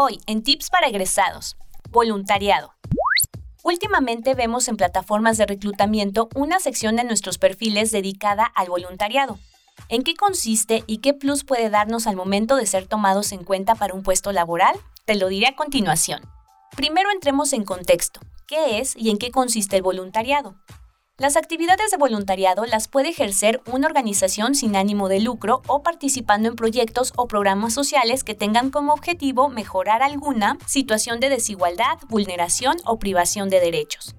Hoy, en Tips para egresados, voluntariado. Últimamente vemos en plataformas de reclutamiento una sección de nuestros perfiles dedicada al voluntariado. ¿En qué consiste y qué plus puede darnos al momento de ser tomados en cuenta para un puesto laboral? Te lo diré a continuación. Primero entremos en contexto. ¿Qué es y en qué consiste el voluntariado? Las actividades de voluntariado las puede ejercer una organización sin ánimo de lucro o participando en proyectos o programas sociales que tengan como objetivo mejorar alguna situación de desigualdad, vulneración o privación de derechos.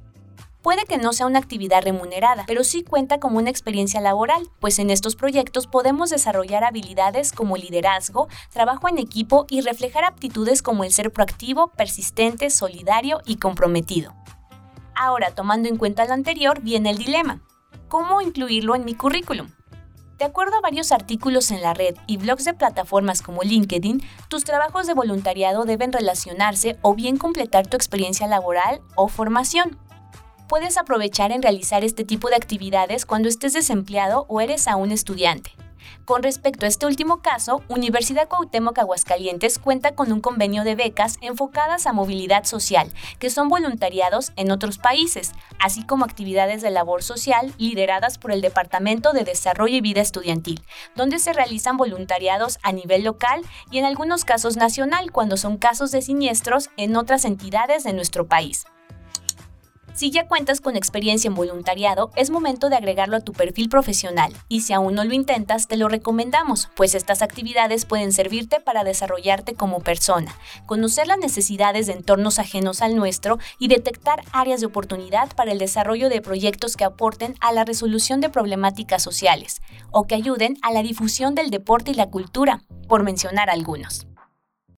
Puede que no sea una actividad remunerada, pero sí cuenta como una experiencia laboral, pues en estos proyectos podemos desarrollar habilidades como liderazgo, trabajo en equipo y reflejar aptitudes como el ser proactivo, persistente, solidario y comprometido. Ahora, tomando en cuenta lo anterior, viene el dilema. ¿Cómo incluirlo en mi currículum? De acuerdo a varios artículos en la red y blogs de plataformas como LinkedIn, tus trabajos de voluntariado deben relacionarse o bien completar tu experiencia laboral o formación. Puedes aprovechar en realizar este tipo de actividades cuando estés desempleado o eres aún estudiante. Con respecto a este último caso, Universidad Cuauhtémoc Aguascalientes cuenta con un convenio de becas enfocadas a movilidad social, que son voluntariados en otros países, así como actividades de labor social lideradas por el Departamento de Desarrollo y Vida Estudiantil, donde se realizan voluntariados a nivel local y en algunos casos nacional cuando son casos de siniestros en otras entidades de nuestro país. Si ya cuentas con experiencia en voluntariado, es momento de agregarlo a tu perfil profesional y si aún no lo intentas, te lo recomendamos, pues estas actividades pueden servirte para desarrollarte como persona, conocer las necesidades de entornos ajenos al nuestro y detectar áreas de oportunidad para el desarrollo de proyectos que aporten a la resolución de problemáticas sociales o que ayuden a la difusión del deporte y la cultura, por mencionar algunos.